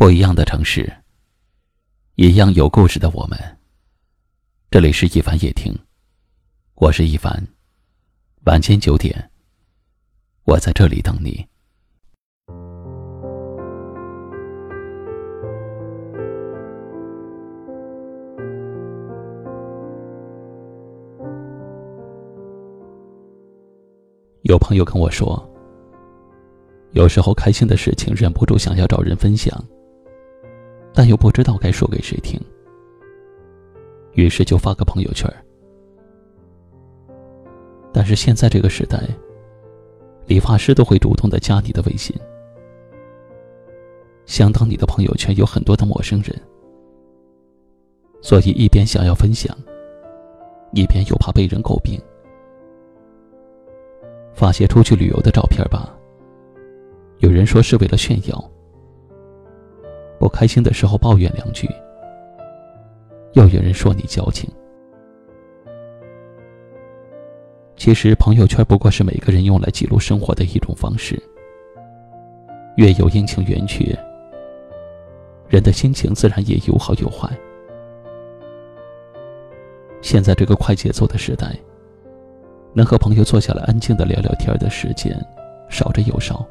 不一样的城市，一样有故事的我们。这里是一凡夜听，我是一凡。晚间九点，我在这里等你。有朋友跟我说，有时候开心的事情忍不住想要找人分享。但又不知道该说给谁听，于是就发个朋友圈。但是现在这个时代，理发师都会主动的加你的微信，相当你的朋友圈有很多的陌生人，所以一边想要分享，一边又怕被人诟病。发些出去旅游的照片吧，有人说是为了炫耀。不开心的时候抱怨两句，又有人说你矫情。其实朋友圈不过是每个人用来记录生活的一种方式。月有阴晴圆缺，人的心情自然也有好有坏。现在这个快节奏的时代，能和朋友坐下来安静的聊聊天的时间，少之又少。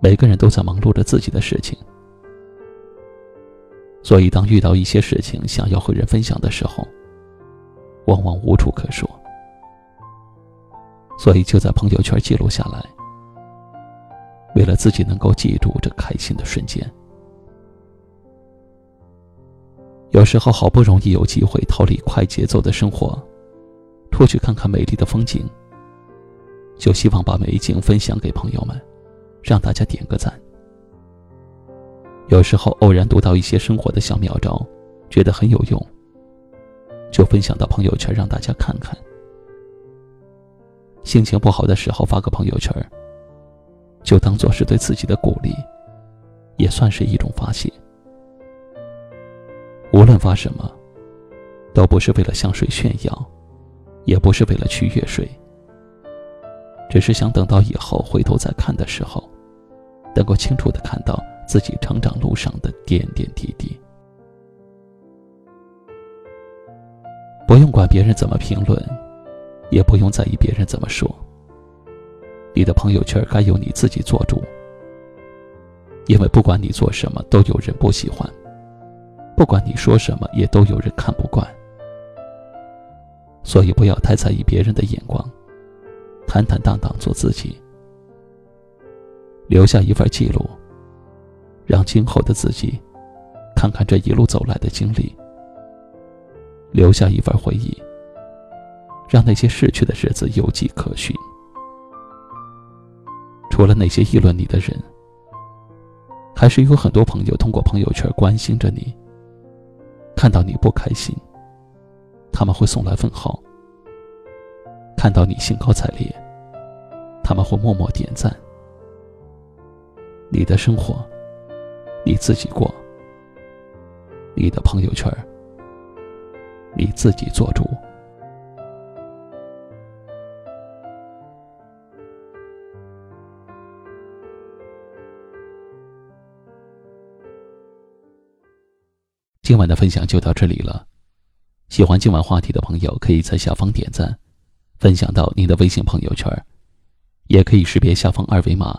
每个人都在忙碌着自己的事情，所以当遇到一些事情想要和人分享的时候，往往无处可说。所以就在朋友圈记录下来，为了自己能够记住这开心的瞬间。有时候好不容易有机会逃离快节奏的生活，出去看看美丽的风景，就希望把美景分享给朋友们。让大家点个赞。有时候偶然读到一些生活的小妙招，觉得很有用，就分享到朋友圈让大家看看。心情不好的时候发个朋友圈，就当做是对自己的鼓励，也算是一种发泄。无论发什么，都不是为了向谁炫耀，也不是为了取悦谁。只是想等到以后回头再看的时候，能够清楚的看到自己成长路上的点点滴滴。不用管别人怎么评论，也不用在意别人怎么说。你的朋友圈该由你自己做主，因为不管你做什么，都有人不喜欢；不管你说什么，也都有人看不惯。所以不要太在意别人的眼光。坦坦荡荡做自己，留下一份记录，让今后的自己看看这一路走来的经历；留下一份回忆，让那些逝去的日子有迹可循。除了那些议论你的人，还是有很多朋友通过朋友圈关心着你。看到你不开心，他们会送来问候。看到你兴高采烈，他们会默默点赞。你的生活，你自己过；你的朋友圈，你自己做主。今晚的分享就到这里了。喜欢今晚话题的朋友，可以在下方点赞。分享到您的微信朋友圈，也可以识别下方二维码，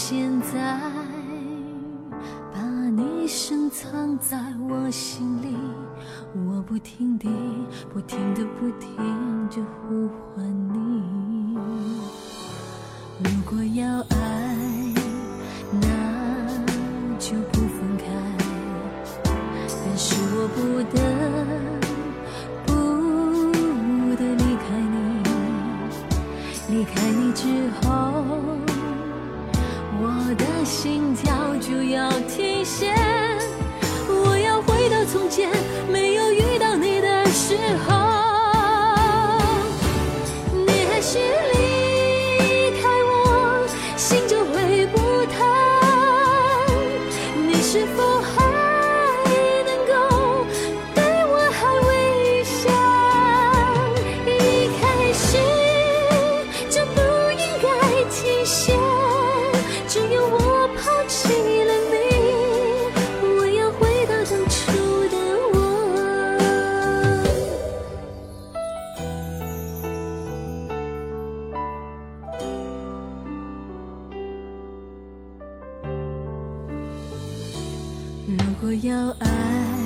现在，把你深藏在我心里，我不停地、不停地、不停地呼唤你。如果要爱，那就不分开。但是我不得不离开你，离开你之后。我的心跳就要停歇我要回到从前如果要爱。